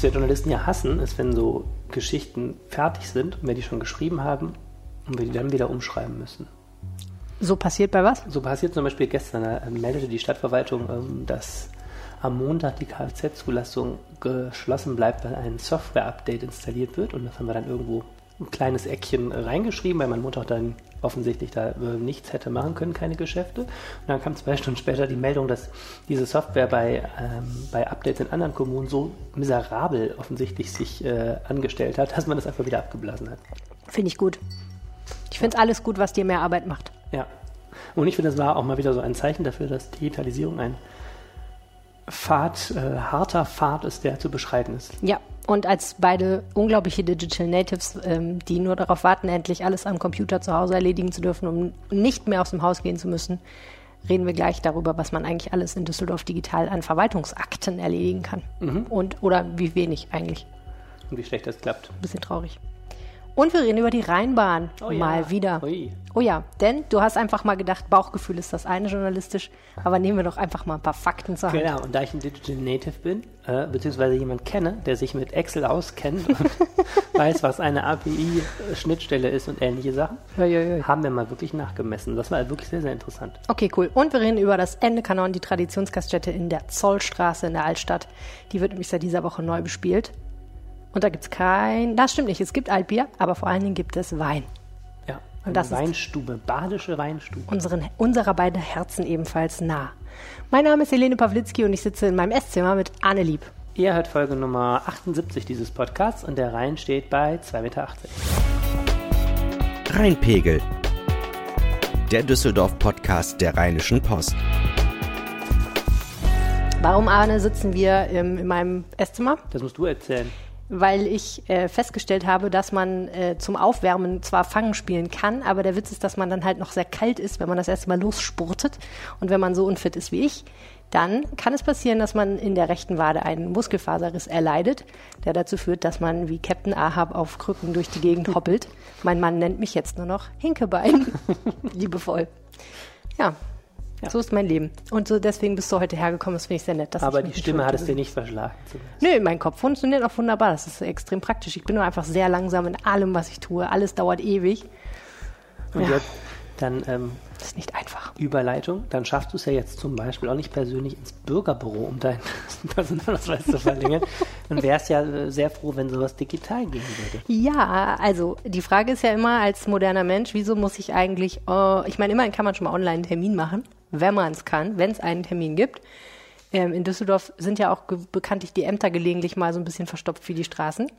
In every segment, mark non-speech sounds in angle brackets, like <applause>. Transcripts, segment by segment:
Was wir Journalisten ja hassen, ist, wenn so Geschichten fertig sind und wir die schon geschrieben haben und wir die dann wieder umschreiben müssen. So passiert bei was? So passiert zum Beispiel gestern, da äh, meldete die Stadtverwaltung, ähm, dass am Montag die Kfz-Zulassung geschlossen bleibt, weil ein Software-Update installiert wird. Und das haben wir dann irgendwo ein kleines Eckchen reingeschrieben, weil man Montag dann offensichtlich da äh, nichts hätte machen können, keine Geschäfte. Und dann kam zwei <laughs> Stunden später die Meldung, dass diese Software bei, ähm, bei Updates in anderen Kommunen so miserabel offensichtlich sich äh, angestellt hat, dass man das einfach wieder abgeblasen hat. Finde ich gut. Ich finde es alles gut, was dir mehr Arbeit macht. Ja. Und ich finde, das war auch mal wieder so ein Zeichen dafür, dass Digitalisierung ein Pfad, äh, harter Pfad ist, der zu beschreiten ist. Ja, und als beide unglaubliche Digital Natives, ähm, die nur darauf warten, endlich alles am Computer zu Hause erledigen zu dürfen, um nicht mehr aus dem Haus gehen zu müssen, reden wir gleich darüber, was man eigentlich alles in Düsseldorf digital an Verwaltungsakten erledigen kann. Mhm. Und, oder wie wenig eigentlich. Und wie schlecht das klappt. Ein bisschen traurig. Und wir reden über die Rheinbahn Oh ja. mal wieder. Ui. Oh ja, denn du hast einfach mal gedacht, Bauchgefühl ist das eine journalistisch, aber nehmen wir doch einfach mal ein paar Fakten zur Hand. Genau, und da ich ein Digital Native bin, äh, beziehungsweise jemand kenne, der sich mit Excel auskennt und <laughs> weiß, was eine API-Schnittstelle ist und ähnliche Sachen, hoi. haben wir mal wirklich nachgemessen. Das war wirklich sehr, sehr interessant. Okay, cool. Und wir reden über das Ende Kanon, die Traditionsgaststätte in der Zollstraße in der Altstadt. Die wird nämlich seit dieser Woche neu bespielt. Und da gibt es kein, das stimmt nicht, es gibt Altbier, aber vor allen Dingen gibt es Wein. Ja, Und eine das ist- Weinstube, badische Weinstube. Unseren, unserer beiden Herzen ebenfalls nah. Mein Name ist Helene Pawlitzki und ich sitze in meinem Esszimmer mit Anne Lieb. Ihr hört Folge Nummer 78 dieses Podcasts und der Rhein steht bei 2,80 Meter. Rheinpegel. Der Düsseldorf-Podcast der Rheinischen Post. Warum, Arne, sitzen wir ähm, in meinem Esszimmer? Das musst du erzählen. Weil ich äh, festgestellt habe, dass man äh, zum Aufwärmen zwar Fangen spielen kann, aber der Witz ist, dass man dann halt noch sehr kalt ist, wenn man das erste Mal losspurtet. Und wenn man so unfit ist wie ich, dann kann es passieren, dass man in der rechten Wade einen Muskelfaserriss erleidet, der dazu führt, dass man wie Captain Ahab auf Krücken durch die Gegend hoppelt. Mein Mann nennt mich jetzt nur noch Hinkebein. <laughs> Liebevoll. Ja. So ist mein Leben. Und so deswegen bist du heute hergekommen. Das finde ich sehr nett. dass Aber die Stimme hat es dir nicht verschlagen. Nö, mein Kopf funktioniert auch wunderbar. Das ist extrem praktisch. Ich bin nur einfach sehr langsam in allem, was ich tue. Alles dauert ewig. Und Ja. jetzt dann ähm, Das ist nicht einfach. Überleitung, dann schaffst du es ja jetzt zum Beispiel auch nicht persönlich ins Bürgerbüro, um deinen <laughs> Personalausweis zu verlängern. Dann wärst ja äh, sehr froh, wenn sowas digital gehen würde. Ja, also die Frage ist ja immer als moderner Mensch, wieso muss ich eigentlich, äh, ich meine, immerhin kann man schon mal online einen Termin machen, wenn man es kann, wenn es einen Termin gibt. Ähm, in Düsseldorf sind ja auch bekanntlich die Ämter gelegentlich mal so ein bisschen verstopft wie die Straßen.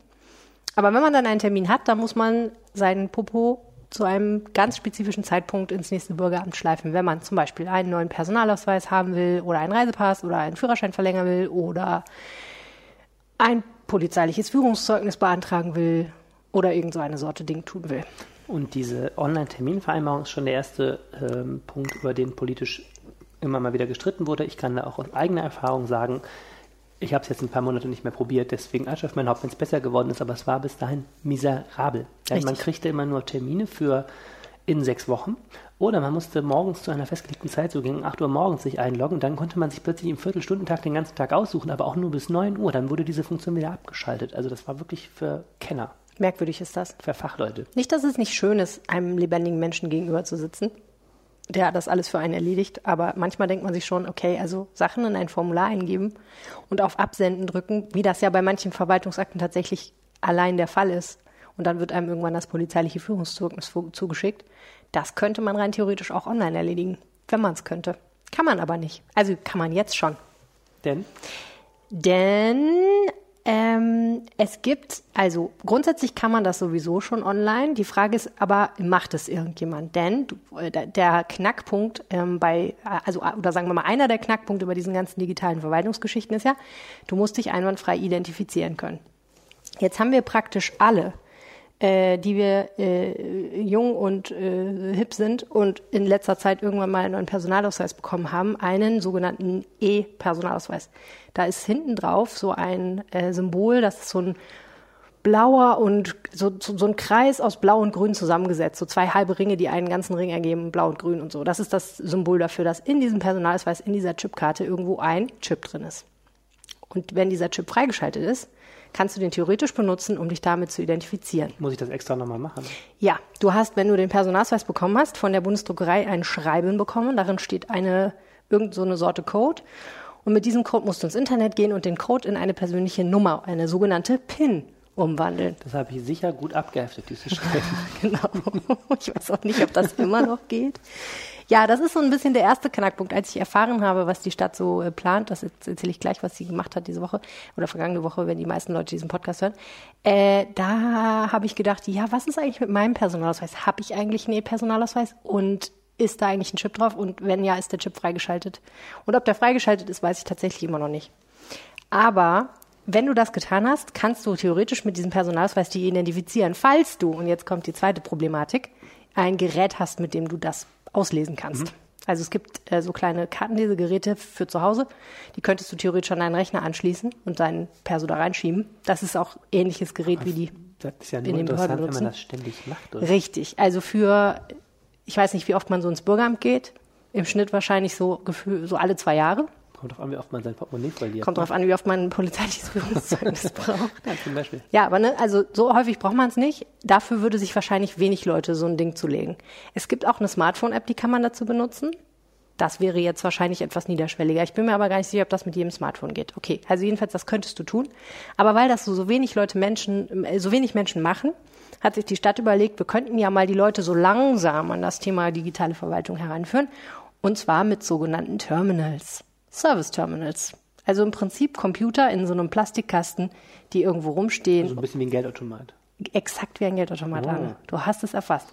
Aber wenn man dann einen Termin hat, dann muss man seinen Popo zu einem ganz spezifischen Zeitpunkt ins nächste Bürgeramt schleifen, wenn man zum Beispiel einen neuen Personalausweis haben will oder einen Reisepass oder einen Führerschein verlängern will oder ein polizeiliches Führungszeugnis beantragen will oder irgend so eine Sorte Ding tun will. Und diese Online-Terminvereinbarung ist schon der erste ähm, Punkt, über den politisch immer mal wieder gestritten wurde. Ich kann da auch aus eigener Erfahrung sagen, ich habe es jetzt ein paar Monate nicht mehr probiert, deswegen Asche auf mein Haupt, wenn es besser geworden ist, aber es war bis dahin miserabel. Ja, man kriegte immer nur Termine für in sechs Wochen oder man musste morgens zu einer festgelegten Zeit, so gegen 8 Uhr morgens, sich einloggen. Dann konnte man sich plötzlich im Viertelstundentag den ganzen Tag aussuchen, aber auch nur bis 9 Uhr. Dann wurde diese Funktion wieder abgeschaltet. Also das war wirklich für Kenner, Merkwürdig ist das. für Fachleute. Nicht, dass es nicht schön ist, einem lebendigen Menschen gegenüber zu sitzen, der das alles für einen erledigt, aber manchmal denkt man sich schon, okay, also Sachen in ein Formular eingeben und auf Absenden drücken, wie das ja bei manchen Verwaltungsakten tatsächlich allein der Fall ist. Und dann wird einem irgendwann das polizeiliche Führungszeugnis zugeschickt. Das könnte man rein theoretisch auch online erledigen, wenn man es könnte. Kann man aber nicht. Also kann man jetzt schon. Denn Denn ähm, es gibt, also grundsätzlich kann man das sowieso schon online. Die Frage ist aber, macht es irgendjemand? Denn äh, der- der Knackpunkt ähm, bei, äh, also äh, oder sagen wir mal, einer der Knackpunkte bei diesen ganzen digitalen Verwaltungsgeschichten ist ja, du musst dich einwandfrei identifizieren können. Jetzt haben wir praktisch alle, äh, die wir äh, jung und äh, hip sind und in letzter Zeit irgendwann mal einen neuen Personalausweis bekommen haben, einen sogenannten E-Personalausweis. Da ist hinten drauf so ein äh, Symbol, das ist so ein blauer und so, so, so ein Kreis aus Blau und Grün zusammengesetzt, so zwei halbe Ringe, die einen ganzen Ring ergeben, Blau und Grün und so. Das ist das Symbol dafür, dass in diesem Personalausweis, in dieser Chipkarte irgendwo ein Chip drin ist. Und wenn dieser Chip freigeschaltet ist, kannst du den theoretisch benutzen, um dich damit zu identifizieren. Muss ich das extra nochmal machen? Ja, du hast, wenn du den Personalausweis bekommen hast, von der Bundesdruckerei ein Schreiben bekommen. Darin steht eine irgend so eine Sorte Code. Und mit diesem Code musst du ins Internet gehen und den Code in eine persönliche Nummer, eine sogenannte PIN, umwandeln. Das habe ich sicher gut abgeheftet, dieses Schreiben. <laughs> genau. Ich weiß auch nicht, ob das immer noch geht. Ja, das ist so ein bisschen der erste Knackpunkt. Als ich erfahren habe, was die Stadt so äh, plant, das erzähle ich gleich, was sie gemacht hat diese Woche oder vergangene Woche, wenn die meisten Leute diesen Podcast hören, äh, da habe ich gedacht, ja, was ist eigentlich mit meinem Personalausweis? Habe ich eigentlich einen E-Personalausweis? Und ist da eigentlich ein Chip drauf? Und wenn ja, ist der Chip freigeschaltet? Und ob der freigeschaltet ist, weiß ich tatsächlich immer noch nicht. Aber wenn du das getan hast, kannst du theoretisch mit diesem Personalausweis die identifizieren, falls du, und jetzt kommt die zweite Problematik, ein Gerät hast, mit dem du das auslesen kannst. Mhm. Also es gibt äh, so kleine Kartenlesegeräte für zu Hause, die könntest du theoretisch an deinen Rechner anschließen und deinen Perso da reinschieben. Das ist auch ähnliches Gerät wie die das ist ja nur in den interessant, wenn man das ständig macht. Oder? Richtig. Also für, ich weiß nicht, wie oft man so ins Bürgeramt geht. Im Schnitt wahrscheinlich so, so alle zwei Jahre. Kommt drauf an, wie oft man sein Portemonnaie verliert. Kommt ne? drauf an, wie oft man ein polizeiliches Führungszeugnis <laughs> braucht. Ja, zum Beispiel. Ja, aber ne, also so häufig braucht man es nicht. Dafür würde sich wahrscheinlich wenig Leute so ein Ding zulegen. Es gibt auch eine Smartphone-App, die kann man dazu benutzen. Das wäre jetzt wahrscheinlich etwas niederschwelliger. Ich bin mir aber gar nicht sicher, ob das mit jedem Smartphone geht. Okay, also jedenfalls, das könntest du tun. Aber weil das so, so wenig Leute Menschen, äh, so wenig Menschen machen, hat sich die Stadt überlegt, wir könnten ja mal die Leute so langsam an das Thema digitale Verwaltung heranführen. Und zwar mit sogenannten Terminals. Service Terminals. Also im Prinzip Computer in so einem Plastikkasten, die irgendwo rumstehen. So also ein bisschen wie ein Geldautomat. Exakt wie ein Geldautomat, oh. Du hast es erfasst.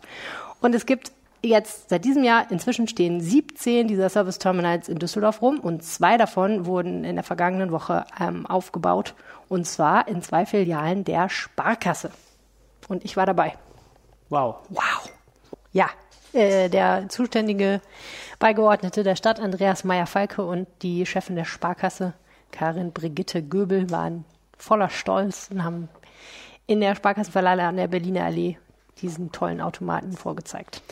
Und es gibt jetzt seit diesem Jahr, inzwischen stehen 17 dieser Service Terminals in Düsseldorf rum und zwei davon wurden in der vergangenen Woche ähm, aufgebaut. Und zwar in zwei Filialen der Sparkasse. Und ich war dabei. Wow. Wow. Ja, äh, der zuständige Beigeordnete der Stadt, Andreas Meyer-Falke, und die Chefin der Sparkasse, Karin Brigitte Göbel, waren voller Stolz und haben in der Sparkassenverleihe an der Berliner Allee diesen tollen Automaten vorgezeigt.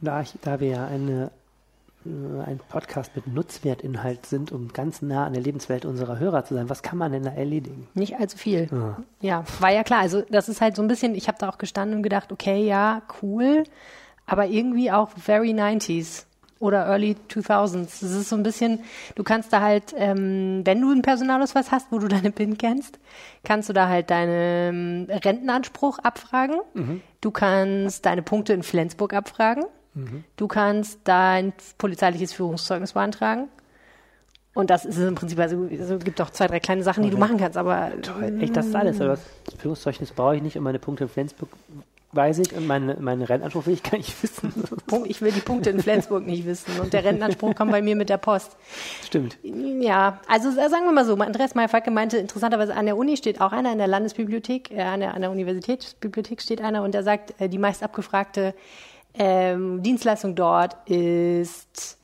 Da, ich, da wir ja eine, äh, ein Podcast mit Nutzwertinhalt sind, um ganz nah an der Lebenswelt unserer Hörer zu sein, was kann man denn da erledigen? Nicht allzu viel. Ja, ja war ja klar. Also das ist halt so ein bisschen, ich habe da auch gestanden und gedacht, okay, ja, cool aber irgendwie auch very 90s oder Early 2000s. Das ist so ein bisschen, du kannst da halt, ähm, wenn du einen Personalausweis hast, wo du deine PIN kennst, kannst du da halt deinen ähm, Rentenanspruch abfragen. Mhm. Du kannst deine Punkte in Flensburg abfragen. Mhm. Du kannst dein polizeiliches Führungszeugnis beantragen. Und das ist im Prinzip, also es gibt auch zwei, drei kleine Sachen, die okay. du machen kannst, aber. Toll, echt, das ist alles. Aber das Führungszeugnis brauche ich nicht, um meine Punkte in Flensburg weiß ich und meine, meine Rennanspruch will ich gar nicht wissen. <laughs> Ich will die Punkte in Flensburg nicht wissen und der Rennanspruch kommt bei mir mit der Post. Stimmt. Ja, also sagen wir mal so, Andreas Meyer-Falke meinte, interessanterweise an der Uni steht auch einer, in der Landesbibliothek, äh, an, der, an der Universitätsbibliothek steht einer und der sagt, äh, die meist abgefragte ähm, Dienstleistung dort ist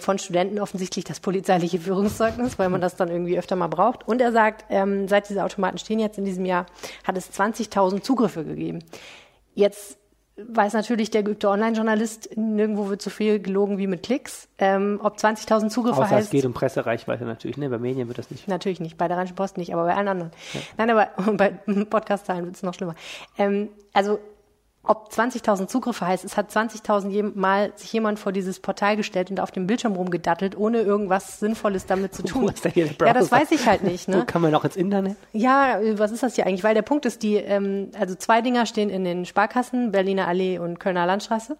von Studenten offensichtlich das polizeiliche Führungszeugnis, weil man das dann irgendwie öfter mal braucht. Und er sagt, ähm, seit diese Automaten stehen jetzt in diesem Jahr, hat es 20.000 Zugriffe gegeben. Jetzt weiß natürlich der geübte Online-Journalist, nirgendwo wird so viel gelogen wie mit Klicks. Ähm, ob 20.000 Zugriffe Außer heißt... es geht um Pressereichweite natürlich, ne? Bei Medien wird das nicht. Natürlich nicht, bei der Rheinischen Post nicht, aber bei allen anderen. Ja. Nein, aber <laughs> bei Podcast-Zahlen wird es noch schlimmer. Ähm, also ob 20.000 Zugriffe heißt, es hat 20.000 Mal sich jemand vor dieses Portal gestellt und auf dem Bildschirm rumgedattelt, ohne irgendwas Sinnvolles damit zu <laughs> tun. ja, das weiß ich halt nicht. Ne? <laughs> Wo kann man auch ins Internet? Ja, was ist das hier eigentlich? Weil der Punkt ist, die, ähm, also zwei Dinger stehen in den Sparkassen, Berliner Allee und Kölner Landstraße.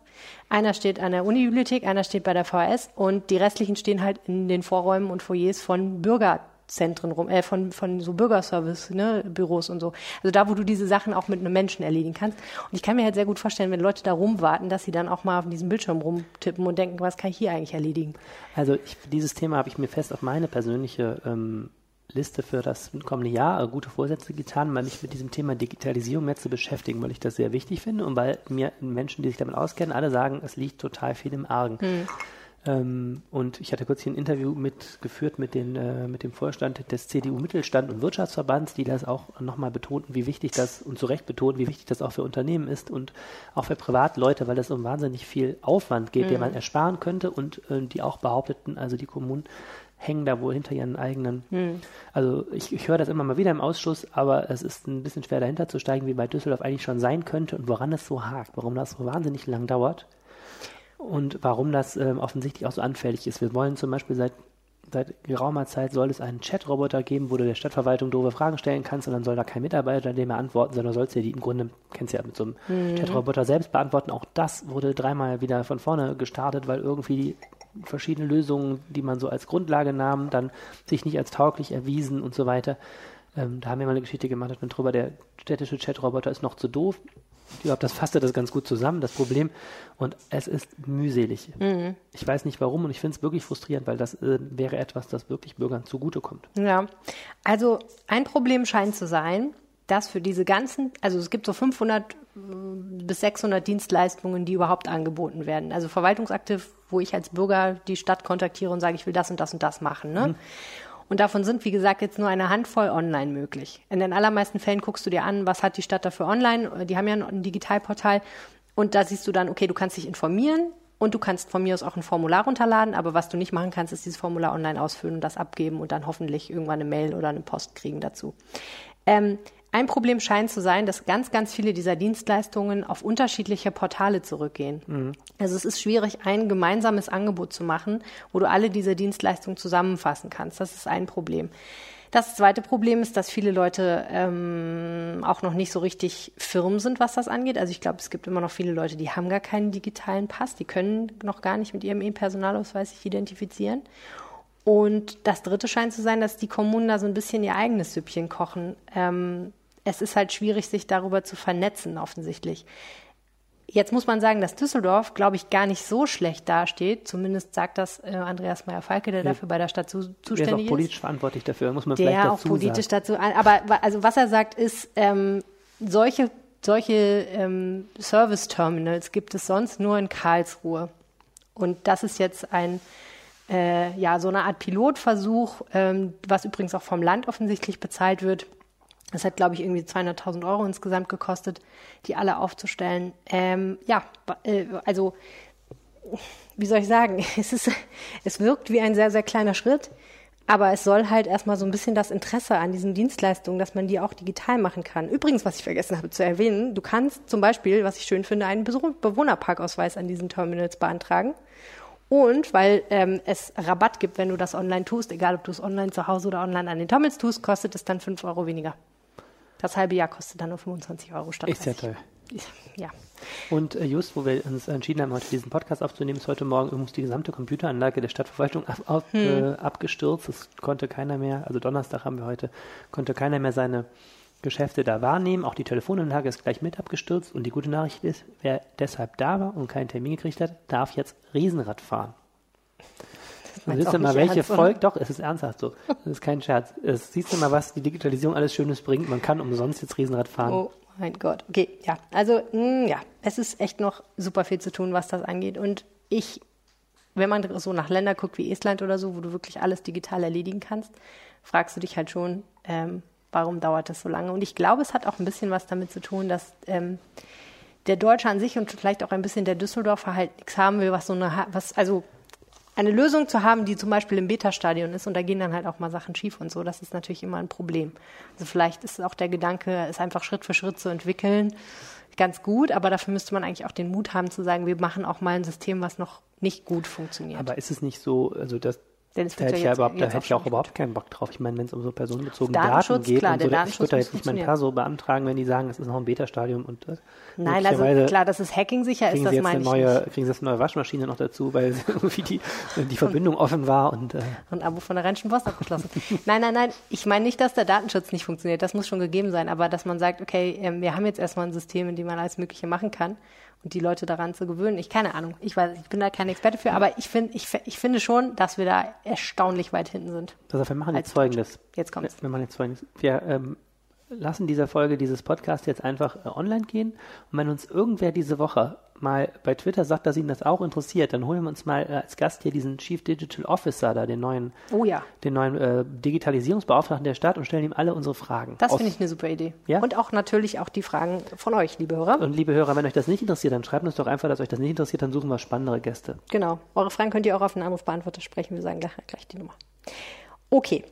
Einer steht an der Unibibliothek, einer steht bei der VHS und die restlichen stehen halt in den Vorräumen und Foyers von Bürger Zentren rum, äh, von, von so Bürgerservice, ne, Büros und so. Also da, wo du diese Sachen auch mit einem Menschen erledigen kannst. Und ich kann mir halt sehr gut vorstellen, wenn Leute da rumwarten, dass sie dann auch mal auf diesem Bildschirm rumtippen und denken, was kann ich hier eigentlich erledigen? Also ich, dieses Thema habe ich mir fest auf meine persönliche ähm, Liste für das kommende Jahr äh, gute Vorsätze getan, mal mich mit diesem Thema Digitalisierung mehr zu beschäftigen, weil ich das sehr wichtig finde und weil mir Menschen, die sich damit auskennen, alle sagen, es liegt total viel im Argen. Hm. Ähm, und ich hatte kurz hier ein Interview mitgeführt mit, den, äh, mit dem Vorstand des CDU Mittelstand und Wirtschaftsverbands, die das auch nochmal betonten, wie wichtig das und zu Recht betonen, wie wichtig das auch für Unternehmen ist und auch für Privatleute, weil es um wahnsinnig viel Aufwand geht, mhm. den man ersparen könnte und äh, die auch behaupteten, also die Kommunen hängen da wohl hinter ihren eigenen. Hm. Also ich, ich höre das immer mal wieder im Ausschuss, aber es ist ein bisschen schwer dahinter zu steigen, wie bei Düsseldorf eigentlich schon sein könnte und woran es so hakt, warum das so wahnsinnig lang dauert und warum das äh, offensichtlich auch so anfällig ist. Wir wollen zum Beispiel seit seit geraumer Zeit soll es einen Chat-Roboter geben, wo du der Stadtverwaltung doofe Fragen stellen kannst und dann soll da kein Mitarbeiter dem er antworten, sondern sollst du die im Grunde, kennst du ja mit so einem mhm. Chat-Roboter selbst beantworten. Auch das wurde dreimal wieder von vorne gestartet, weil irgendwie verschiedene Lösungen, die man so als Grundlage nahm, dann sich nicht als tauglich erwiesen und so weiter. Ähm, da haben wir mal eine Geschichte gemacht drüber, der städtische Chat-Roboter ist noch zu doof. Ich glaube, das fasste das ganz gut zusammen, das Problem. Und es ist mühselig. Mhm. Ich weiß nicht warum und ich finde es wirklich frustrierend, weil das äh, wäre etwas, das wirklich Bürgern zugutekommt. Ja, also ein Problem scheint zu sein, dass für diese ganzen, also es gibt so 500 äh, bis 600 Dienstleistungen, die überhaupt angeboten werden. Also Verwaltungsakte, wo ich als Bürger die Stadt kontaktiere und sage, ich will das und das und das machen. Ne? Mhm. Und davon sind, wie gesagt, jetzt nur eine Handvoll online möglich. In den allermeisten Fällen guckst du dir an, was hat die Stadt dafür online. Die haben ja ein Digitalportal. Und da siehst du dann, okay, du kannst dich informieren und du kannst von mir aus auch ein Formular runterladen. Aber was du nicht machen kannst, ist dieses Formular online ausfüllen und das abgeben und dann hoffentlich irgendwann eine Mail oder eine Post kriegen dazu. Ähm, ein Problem scheint zu sein, dass ganz, ganz viele dieser Dienstleistungen auf unterschiedliche Portale zurückgehen. Mhm. Also es ist schwierig, ein gemeinsames Angebot zu machen, wo du alle diese Dienstleistungen zusammenfassen kannst. Das ist ein Problem. Das zweite Problem ist, dass viele Leute ähm, auch noch nicht so richtig firm sind, was das angeht. Also ich glaube, es gibt immer noch viele Leute, die haben gar keinen digitalen Pass, die können noch gar nicht mit ihrem E-Personalausweis sich identifizieren. Und das Dritte scheint zu sein, dass die Kommunen da so ein bisschen ihr eigenes Süppchen kochen. Ähm, es ist halt schwierig, sich darüber zu vernetzen, offensichtlich. Jetzt muss man sagen, dass Düsseldorf, glaube ich, gar nicht so schlecht dasteht. Zumindest sagt das äh, Andreas Meyer-Falke, der ja. dafür bei der Stadt zu, zuständig ist. Der ist auch politisch ist. verantwortlich dafür, muss man der vielleicht dazu auch politisch sagen. dazu. Aber also was er sagt, ist, ähm, solche, solche ähm, Service-Terminals gibt es sonst nur in Karlsruhe. Und das ist jetzt ein äh, ja so eine Art Pilotversuch, ähm, was übrigens auch vom Land offensichtlich bezahlt wird das hat, glaube ich, irgendwie 200.000 Euro insgesamt gekostet, die alle aufzustellen. Ähm, ja, äh, also, wie soll ich sagen? <laughs> Es, ist, es wirkt wie ein sehr, sehr kleiner Schritt, aber es soll halt erstmal so ein bisschen das Interesse an diesen Dienstleistungen, dass man die auch digital machen kann. Übrigens, was ich vergessen habe zu erwähnen, du kannst zum Beispiel, was ich schön finde, einen Bewohnerparkausweis an diesen Terminals beantragen. Und weil ähm, es Rabatt gibt, wenn du das online tust, egal ob du es online zu Hause oder online an den Terminals tust, kostet es dann 5 Euro weniger. Das halbe Jahr kostet dann nur 25 Euro statt Ist ja toll. Ja. Und äh, just, wo wir uns entschieden haben, heute diesen Podcast aufzunehmen, ist heute Morgen übrigens die gesamte Computeranlage der Stadtverwaltung ab, auf, hm. äh, abgestürzt. Es konnte keiner mehr, also Donnerstag haben wir heute, konnte keiner mehr seine Geschäfte da wahrnehmen. Auch die Telefonanlage ist gleich mit abgestürzt. Und die gute Nachricht ist, wer deshalb da war und keinen Termin gekriegt hat, darf jetzt Riesenrad fahren. Man siehst du mal, welche Folge, doch, es ist ernsthaft so. Das ist kein Scherz. Es siehst du mal, was die Digitalisierung alles Schönes bringt. Man kann umsonst jetzt Riesenrad fahren. Oh mein Gott. Okay, ja. Also, mh, hm, ja, es ist echt noch super viel zu tun, was das angeht. Und ich, wenn man so nach Ländern guckt wie Estland oder so, wo du wirklich alles digital erledigen kannst, fragst du dich halt schon, ähm, warum dauert das so lange? Und ich glaube, es hat auch ein bisschen was damit zu tun, dass ähm, der Deutsche an sich und vielleicht auch ein bisschen der Düsseldorfer halt nichts haben will, was so eine, was, also eine Lösung zu haben, die zum Beispiel im Beta-Stadion ist und da gehen dann halt auch mal Sachen schief und so, das ist natürlich immer ein Problem. Also vielleicht ist auch der Gedanke, es einfach Schritt für Schritt zu entwickeln, ganz gut, aber dafür müsste man eigentlich auch den Mut haben zu sagen, wir machen auch mal ein System, was noch nicht gut funktioniert. Aber ist es nicht so, also das denn es da hätte, ja, überhaupt, da hätte ich auch überhaupt keinen Bock drauf. Ich meine, wenn es um so personenbezogene Daten geht, klar, und so, ich würde da jetzt nicht mein Perso beantragen, wenn die sagen, es ist noch ein Beta-Stadium und äh, Nein, also klar, dass es Hacking sicher ist, das meine ich neue, nicht. Kriegen sie jetzt eine neue Waschmaschine noch dazu, weil <laughs> irgendwie die, die Verbindung offen war und äh, und Abo von der Rheinischen Post abgeschlossen. <laughs> nein, nein, nein, ich meine nicht, dass der Datenschutz nicht funktioniert, das muss schon gegeben sein, aber dass man sagt, okay, ähm, wir haben jetzt erstmal ein System, in dem man alles Mögliche machen kann und die Leute daran zu gewöhnen. Ich keine Ahnung, ich weiß, ich bin da kein Experte für, aber ich finde, ich, ich finde schon, dass wir da erstaunlich weit hinten sind. Also wir machen jetzt Folgendes. Jetzt kommt's. Wir machen jetzt Folgendes. Wir ähm, lassen dieser Folge dieses Podcast jetzt einfach äh, online gehen und wenn uns irgendwer diese Woche mal bei Twitter sagt, dass ihn das auch interessiert, dann holen wir uns mal äh, als Gast hier diesen Chief Digital Officer da, den neuen, oh ja. den neuen äh, Digitalisierungsbeauftragten der Stadt und stellen ihm alle unsere Fragen. Das finde ich eine super Idee. Ja? Und auch natürlich auch die Fragen von euch, liebe Hörer. Und liebe Hörer, wenn euch das nicht interessiert, dann schreibt uns doch einfach, dass euch das nicht interessiert, dann suchen wir spannendere Gäste. Genau. Eure Fragen könnt ihr auch auf den Anrufbeantworter sprechen. Wir sagen gleich, gleich die Nummer. Okay.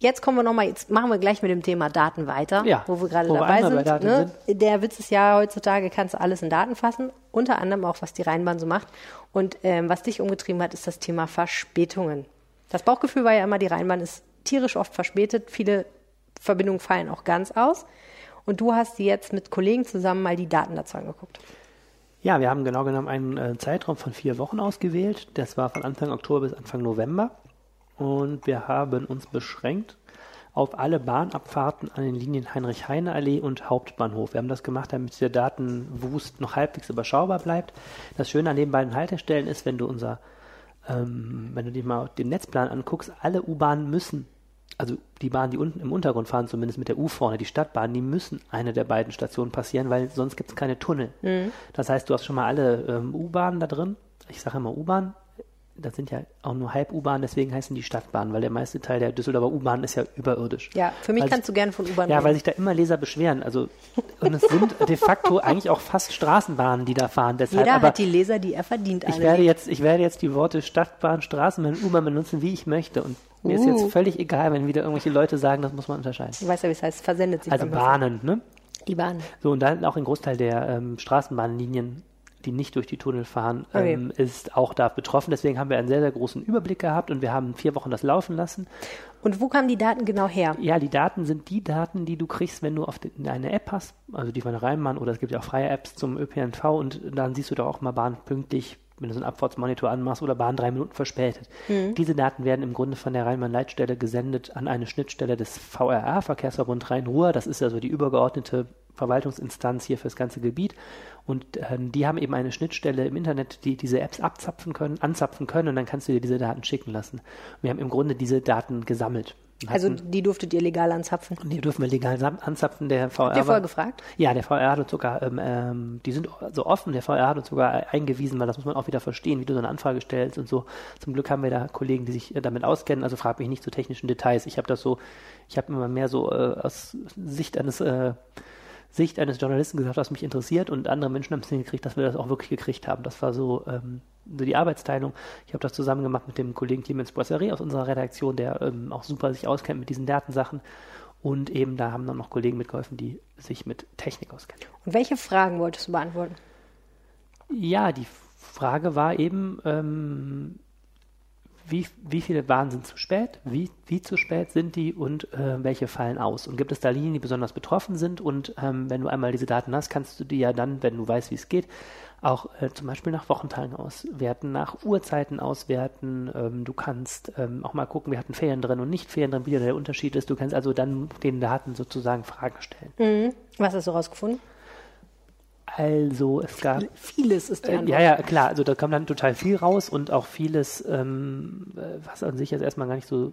Jetzt kommen wir nochmal, jetzt machen wir gleich mit dem Thema Daten weiter, Ja, wo wir gerade wo wir dabei einmal sind. ne? Der Witz ist ja, heutzutage kannst du alles in Daten fassen, unter anderem auch, was die Rheinbahn so macht. Und ähm, was dich umgetrieben hat, ist das Thema Verspätungen. Das Bauchgefühl war ja immer, die Rheinbahn ist tierisch oft verspätet, viele Verbindungen fallen auch ganz aus. Und du hast jetzt mit Kollegen zusammen mal die Daten dazu angeguckt. Ja, wir haben genau genommen einen äh, Zeitraum von vier Wochen ausgewählt. Das war von Anfang Oktober bis Anfang November. Und wir haben uns beschränkt auf alle Bahnabfahrten an den Linien Heinrich-Heine-Allee und Hauptbahnhof. Wir haben das gemacht, damit der Datenwust noch halbwegs überschaubar bleibt. Das Schöne an den beiden Haltestellen ist, wenn du unser, ähm, wenn du dir mal den Netzplan anguckst, alle U-Bahnen müssen, also die Bahnen, die unten im Untergrund fahren, zumindest mit der U vorne, die Stadtbahnen, die müssen eine der beiden Stationen passieren, weil sonst gibt es keine Tunnel. Das heißt, du hast schon mal alle ähm, U-Bahnen da drin. Ich sage immer U-Bahn, das sind ja auch nur Halb-U-Bahnen, deswegen heißen die Stadtbahnen, weil der meiste Teil der Düsseldorfer U-Bahn ist ja überirdisch. Ja, für mich Weil kannst du gerne von U-Bahn Ja, weil sich da immer Leser beschweren. Also, und es sind de facto <laughs> eigentlich auch fast Straßenbahnen, die da fahren. Deshalb, Jeder aber hat die Leser, die er verdient. ich werde jetzt, ich werde jetzt die Worte Stadtbahn, Straßenbahn, U-Bahn benutzen, wie ich möchte. Und mir ist Uh. jetzt völlig egal, wenn wieder irgendwelche Leute sagen, das muss man unterscheiden. Du weißt ja, wie es heißt, versendet sich. Also. Bahnen, ne? Die Bahn. So, und dann auch ein Großteil der ähm, Straßenbahnlinien, die nicht durch die Tunnel fahren, Okay. ähm, ist auch da betroffen. Deswegen haben wir einen sehr, sehr großen Überblick gehabt und wir haben vier Wochen das laufen lassen. Und wo kamen die Daten genau her? Ja, die Daten sind die Daten, die du kriegst, wenn du auf die, eine App hast, also die von der Rheinbahn oder es gibt ja auch freie Apps zum ÖPNV und dann siehst du doch auch mal Bahn pünktlich, wenn du so einen Abfahrtsmonitor anmachst oder Bahn drei Minuten verspätet. Diese Daten werden im Grunde von der Rheinbahn-Leitstelle gesendet an eine Schnittstelle des VRR, Verkehrsverbund Rhein-Ruhr. Das ist also die übergeordnete Verwaltungsinstanz hier für das ganze Gebiet. Und ähm, die haben eben eine Schnittstelle im Internet, die diese Apps abzapfen können, anzapfen können und dann kannst du dir diese Daten schicken lassen. Wir haben im Grunde diese Daten gesammelt. Also hatten- die durftet ihr legal anzapfen. und die dürfen wir legal anzapfen. Der VR Habt ihr vorher gefragt? Ja, der VR hat uns sogar, ähm, ähm, die sind so offen, der VR hat uns sogar eingewiesen, weil das muss man auch wieder verstehen, wie du so eine Anfrage stellst und so. Zum Glück haben wir da Kollegen, die sich äh, damit auskennen, also frag mich nicht zu technischen Details. Ich habe das so, ich habe immer mehr so äh, aus Sicht eines äh, Sicht eines Journalisten gesagt, was mich interessiert und andere Menschen haben es hingekriegt, dass wir das auch wirklich gekriegt haben. Das war so, ähm, so die Arbeitsteilung. Ich habe das zusammen gemacht mit dem Kollegen Clemens Boisserie aus unserer Redaktion, der ähm, auch super sich auskennt mit diesen Datensachen. Und eben da haben dann noch Kollegen mitgeholfen, die sich mit Technik auskennen. Und welche Fragen wolltest du beantworten? Ja, die Frage war eben, ähm, wie, wie viele Bahnen sind zu spät, wie, wie zu spät sind die und äh, welche fallen aus? Und gibt es da Linien, die besonders betroffen sind? Und ähm, wenn du einmal diese Daten hast, kannst du die ja dann, wenn du weißt, wie es geht, auch äh, zum Beispiel nach Wochentagen auswerten, nach Uhrzeiten auswerten. Ähm, du kannst ähm, auch mal gucken, wir hatten Ferien drin und nicht Ferien drin, wie der Unterschied ist. Du kannst also dann den Daten sozusagen Fragen stellen. Mhm. Was hast du rausgefunden? Also es gab Vieles ist die Äh. Ja, ja, klar. Also da kam dann total viel raus und auch vieles, ähm, äh, was an sich jetzt erstmal gar nicht so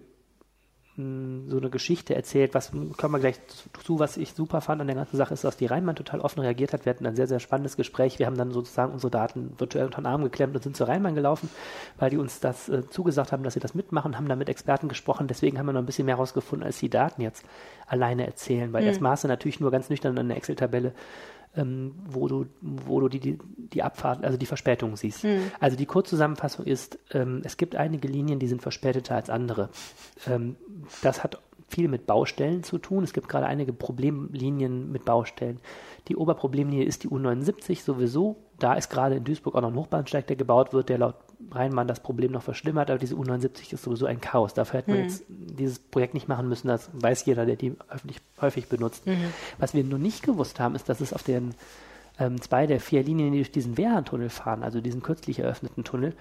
mh, so eine Geschichte erzählt. Was kommen wir gleich zu, was ich super fand an der ganzen Sache, ist, dass die Rheinbahn total offen reagiert hat. Wir hatten ein sehr, sehr spannendes Gespräch. Wir haben dann sozusagen unsere Daten virtuell unter den Arm geklemmt und sind zur Rheinbahn gelaufen, weil die uns das äh, zugesagt haben, dass sie das mitmachen, haben da mit Experten gesprochen. Deswegen haben wir noch ein bisschen mehr rausgefunden, als die Daten jetzt alleine erzählen, weil erst Maße natürlich nur ganz nüchtern in einer Excel-Tabelle ähm, wo du, wo du die, die, die Abfahrt, also die Verspätung siehst. Also die Kurzzusammenfassung ist, ähm, es gibt einige Linien, die sind verspäteter als andere. Ähm, das hat viel mit Baustellen zu tun. Es gibt gerade einige Problemlinien mit Baustellen. Die Oberproblemlinie ist die U79 sowieso. Da ist gerade in Duisburg auch noch ein Hochbahnsteig, der gebaut wird, der laut Rheinmann das Problem noch verschlimmert. Aber diese U79 ist sowieso ein Chaos. Dafür hätte man jetzt dieses Projekt nicht machen müssen. Das weiß jeder, der die öffentlich, häufig benutzt. Was wir nur nicht gewusst haben, ist, dass es auf den ähm, zwei der vier Linien, die durch diesen Wehrhahn-Tunnel fahren, also diesen kürzlich eröffneten Tunnel,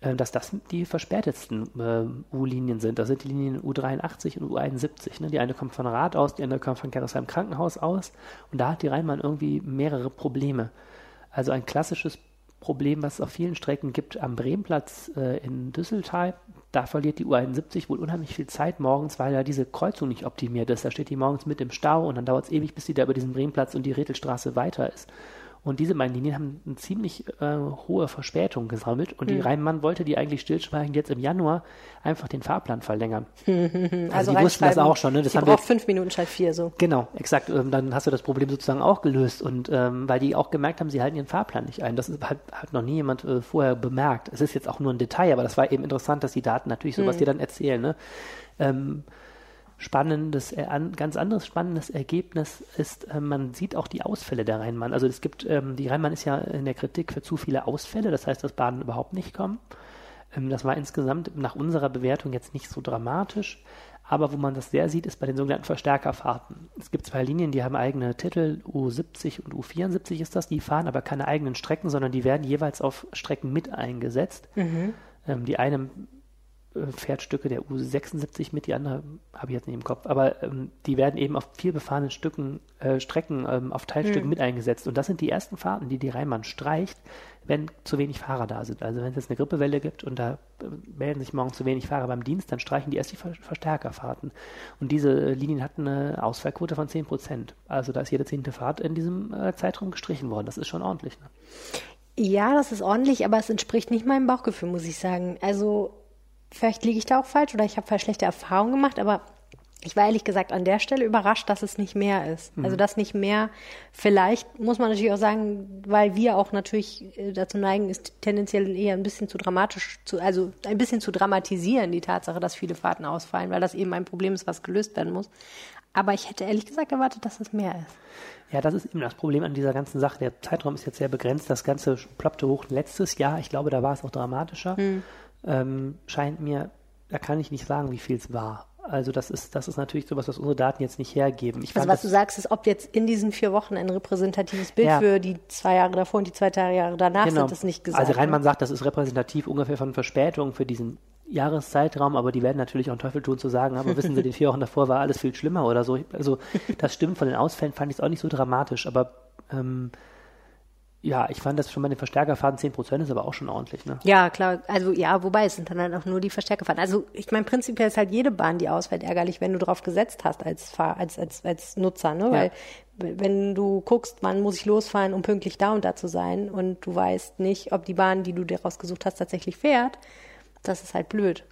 äh, dass das die verspätetsten äh, U-Linien sind. Das sind die Linien U83 und U71. Ne? Die eine kommt von Rad aus, die andere kommt von Gerresheim Krankenhaus aus. Und da hat die Rheinbahn irgendwie mehrere Probleme. Also ein klassisches Problem, was es auf vielen Strecken gibt, am Bremplatz äh, in Düsseltal. Da verliert die U71 wohl unheimlich viel Zeit morgens, weil da diese Kreuzung nicht optimiert ist. Da steht die morgens mit im Stau und dann dauert es ewig, bis sie da über diesen Bremplatz und die Rätelstraße weiter ist. Und diese beiden Linien haben eine ziemlich äh, hohe Verspätung gesammelt und die Rheinbahn wollte die eigentlich stillschweigend jetzt im Januar einfach den Fahrplan verlängern. <laughs> Also, die wussten das auch schon, ne? Das sie haben braucht fünf Minuten statt vier, so. Genau, exakt. Ähm, dann hast du das Problem sozusagen auch gelöst und ähm, weil die auch gemerkt haben, sie halten ihren Fahrplan nicht ein. Das ist, hat, hat noch nie jemand äh, vorher bemerkt. Es ist jetzt auch nur ein Detail, aber das war eben interessant, dass die Daten natürlich sowas dir dann erzählen. Ne? Ähm, spannendes, an, ganz anderes spannendes Ergebnis ist, äh, man sieht auch die Ausfälle der Rheinbahn. Also es gibt, ähm, die Rheinbahn ist ja in der Kritik für zu viele Ausfälle, das heißt, dass Bahnen überhaupt nicht kommen. Ähm, das war insgesamt nach unserer Bewertung jetzt nicht so dramatisch. Aber wo man das sehr sieht, ist bei den sogenannten Verstärkerfahrten. Es gibt zwei Linien, die haben eigene Titel, U70 und U74 ist das, die fahren aber keine eigenen Strecken, sondern die werden jeweils auf Strecken mit eingesetzt. Ähm, die eine fährt Stücke der U76 mit, die andere habe ich jetzt nicht im Kopf, aber ähm, die werden eben auf viel befahrenen Stücken, äh, Strecken ähm, auf Teilstücken mit eingesetzt. Und das sind die ersten Fahrten, die die Rheinbahn streicht, wenn zu wenig Fahrer da sind. Also wenn es jetzt eine Grippewelle gibt und da äh, melden sich morgen zu wenig Fahrer beim Dienst, dann streichen die erst die Ver Verstärkerfahrten. Und diese äh, Linien hatten eine Ausfallquote von 10 Prozent. Also da ist jede zehnte Fahrt in diesem äh, Zeitraum gestrichen worden. Das ist schon ordentlich. Ne? Ja, das ist ordentlich, aber es entspricht nicht meinem Bauchgefühl, muss ich sagen. Also, vielleicht liege ich da auch falsch oder ich habe vielleicht schlechte Erfahrungen gemacht, aber ich war ehrlich gesagt an der Stelle überrascht, dass es nicht mehr ist. Mhm. Also, dass nicht mehr, vielleicht muss man natürlich auch sagen, weil wir auch natürlich äh, dazu neigen, ist tendenziell eher ein bisschen zu dramatisch, zu, also ein bisschen zu dramatisieren, die Tatsache, dass viele Fahrten ausfallen, weil das eben ein Problem ist, was gelöst werden muss. Aber ich hätte ehrlich gesagt erwartet, dass es mehr ist. Ja, das ist eben das Problem an dieser ganzen Sache. Der Zeitraum ist jetzt sehr begrenzt. Das Ganze ploppte hoch letztes Jahr. Ich glaube, da war es auch dramatischer. Ähm, scheint mir, da kann ich nicht sagen, wie viel es war. Also das ist, das ist natürlich sowas, was unsere Daten jetzt nicht hergeben. Ich Also was das, du sagst, ist, ob jetzt in diesen vier Wochen ein repräsentatives Bild Ja. für die zwei Jahre davor und die zwei Jahre danach sind, ist nicht gesagt. Also? Reinmann sagt, das ist repräsentativ ungefähr von Verspätungen für diesen Jahreszeitraum, aber die werden natürlich auch einen Teufel tun zu sagen, aber wissen Sie, <laughs> die vier Wochen davor war alles viel schlimmer oder so. Also das stimmt, von den Ausfällen fand ich es auch nicht so dramatisch, aber ähm, ja, ich fand das schon bei den Verstärkerfahrten 10% ist aber auch schon ordentlich, ne? Ja, klar. Also ja, wobei es sind dann halt auch nur die Verstärkerfahrten. Also ich meine, prinzipiell ist halt jede Bahn, die ausfällt, ärgerlich, wenn du drauf gesetzt hast als Fahr als, als, als Nutzer, ne? Weil wenn du guckst, wann muss ich losfahren, um pünktlich da und da zu sein und du weißt nicht, ob die Bahn, die du dir rausgesucht hast, tatsächlich fährt, das ist halt blöd.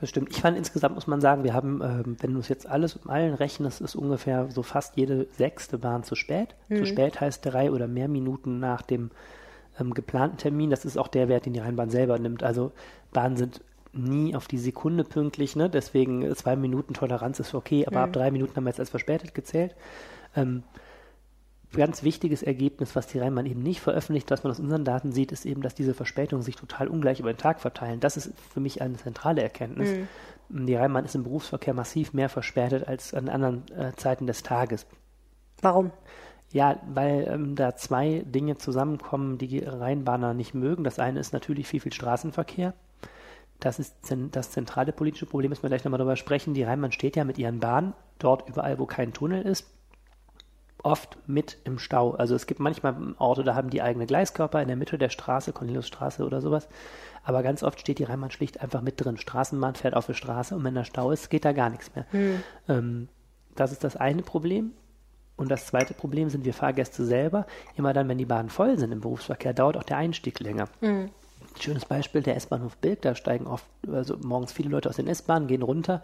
Das stimmt. Ich fand insgesamt muss man sagen, wir haben, ähm, wenn du es jetzt alles um allen rechnest, ist ungefähr so fast jede sechste Bahn zu spät. Zu spät heißt drei oder mehr Minuten nach dem ähm, geplanten Termin. Das ist auch der Wert, den die Rheinbahn selber nimmt. Also Bahnen sind nie auf die Sekunde pünktlich, ne? Deswegen zwei Minuten Toleranz ist okay, aber ab drei Minuten haben wir jetzt als verspätet gezählt. Ähm, ganz wichtiges Ergebnis, was die Rheinbahn eben nicht veröffentlicht, was man aus unseren Daten sieht, ist eben, dass diese Verspätungen sich total ungleich über den Tag verteilen. Das ist für mich eine zentrale Erkenntnis. Die Rheinbahn ist im Berufsverkehr massiv mehr verspätet als an anderen äh, Zeiten des Tages. Warum? Ja, weil ähm, da zwei Dinge zusammenkommen, die die Rheinbahner nicht mögen. Das eine ist natürlich viel, viel Straßenverkehr. Das ist das zentrale politische Problem, müssen wir gleich nochmal darüber sprechen. Die Rheinbahn steht ja mit ihren Bahnen dort überall, wo kein Tunnel ist, oft mit im Stau. Also es gibt manchmal Orte, da haben die eigene Gleiskörper in der Mitte der Straße, Corneliusstraße oder sowas. Aber ganz oft steht die Rheinbahn schlicht einfach mit drin. Straßenbahn fährt auf der Straße und wenn da Stau ist, geht da gar nichts mehr. Ähm, das ist das eine Problem. Und das zweite Problem sind wir Fahrgäste selber. Immer dann, wenn die Bahnen voll sind im Berufsverkehr, dauert auch der Einstieg länger. Schönes Beispiel, der S-Bahnhof Bilk, da steigen oft, also morgens viele Leute aus den S-Bahnen, gehen runter